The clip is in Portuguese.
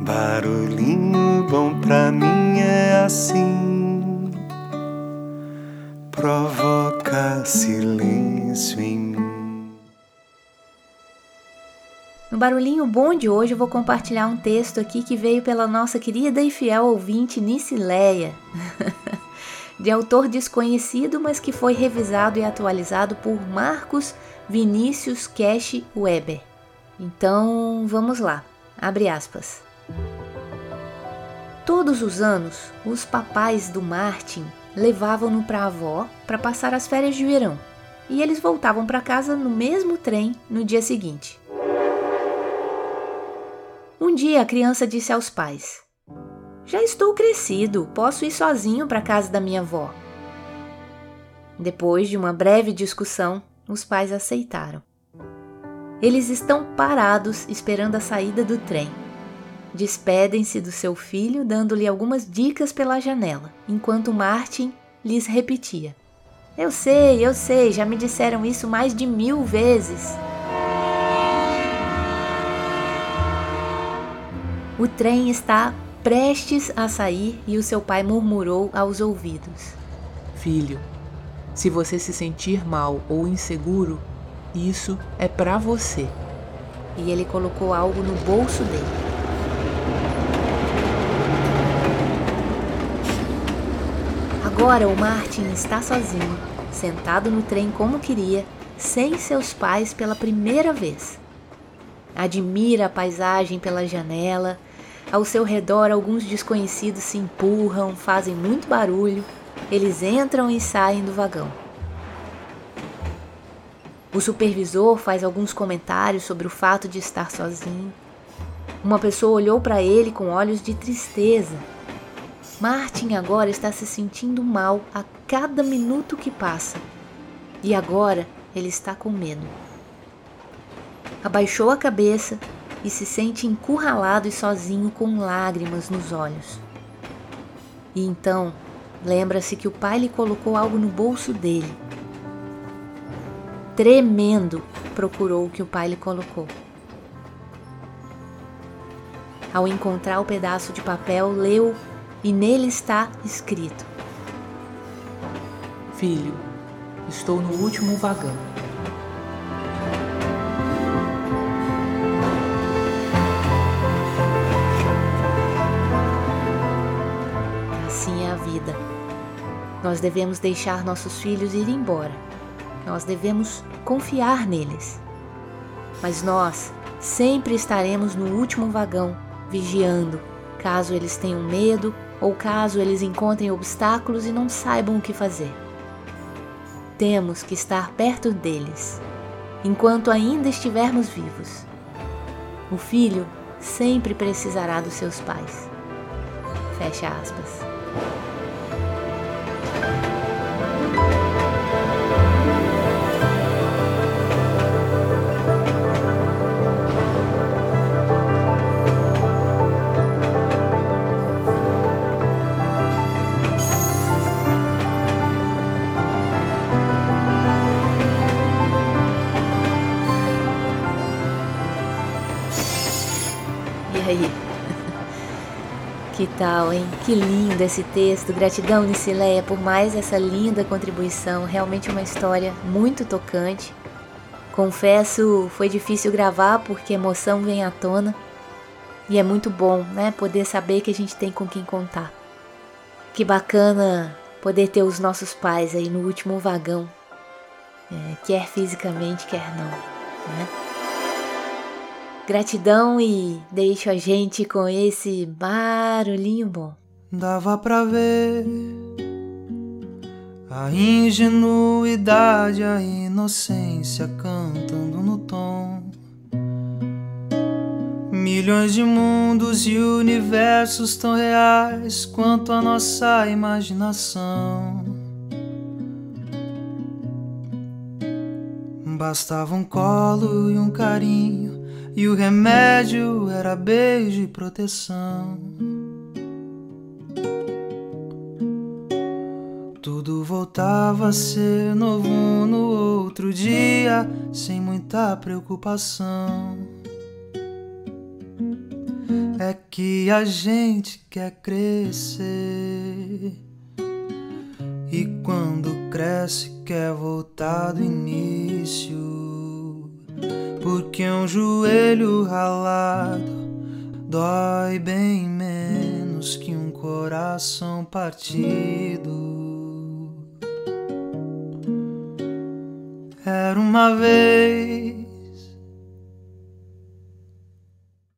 Barulhinho bom pra mim é assim, provoca silêncio em mim. No Barulhinho Bom de hoje eu vou compartilhar um texto aqui que veio pela nossa querida e fiel ouvinte Nicileia. de autor desconhecido, mas que foi revisado e atualizado por Marcos Vinícius Cash Weber. Então, vamos lá. Abre aspas. Todos os anos, os papais do Martin levavam-no para a avó para passar as férias de verão, e eles voltavam para casa no mesmo trem no dia seguinte. Um dia a criança disse aos pais: Já estou crescido, posso ir sozinho para a casa da minha avó. Depois de uma breve discussão, os pais aceitaram. Eles estão parados esperando a saída do trem. Despedem-se do seu filho, dando-lhe algumas dicas pela janela, enquanto Martin lhes repetia: Eu sei, eu sei, já me disseram isso mais de mil vezes. O trem está prestes a sair e o seu pai murmurou aos ouvidos: Filho, se você se sentir mal ou inseguro, isso é para você. E ele colocou algo no bolso dele. Agora o Martin está sozinho, sentado no trem como queria, sem seus pais pela primeira vez. Admira a paisagem pela janela, ao seu redor alguns desconhecidos se empurram, fazem muito barulho eles entram e saem do vagão. O supervisor faz alguns comentários sobre o fato de estar sozinho. Uma pessoa olhou para ele com olhos de tristeza. Martin agora está se sentindo mal a cada minuto que passa. E agora ele está com medo. Abaixou a cabeça e se sente encurralado e sozinho com lágrimas nos olhos. E então Lembra-se que o pai lhe colocou algo no bolso dele. Tremendo, procurou o que o pai lhe colocou. Ao encontrar o pedaço de papel, leu e nele está escrito: Filho, estou no último vagão. Nós devemos deixar nossos filhos ir embora. Nós devemos confiar neles. Mas nós sempre estaremos no último vagão, vigiando, caso eles tenham medo ou caso eles encontrem obstáculos e não saibam o que fazer. Temos que estar perto deles, enquanto ainda estivermos vivos. O filho sempre precisará dos seus pais. Fecha aspas. Que tal, hein? Que lindo esse texto. Gratidão, Nicileia, por mais essa linda contribuição. Realmente uma história muito tocante. Confesso, foi difícil gravar porque a emoção vem à tona. E é muito bom, né? Poder saber que a gente tem com quem contar. Que bacana poder ter os nossos pais aí no último vagão. É, quer fisicamente, quer não. Né? Gratidão e deixo a gente com esse barulhinho bom. Dava pra ver a ingenuidade, a inocência cantando no tom. Milhões de mundos e universos tão reais quanto a nossa imaginação. Bastava um colo e um carinho e o remédio era beijo e proteção. Tudo voltava a ser novo no outro dia, sem muita preocupação. é que a gente quer crescer. E quando cresce, quer voltar do início. Porque um joelho ralado dói bem menos que um coração partido. Era uma vez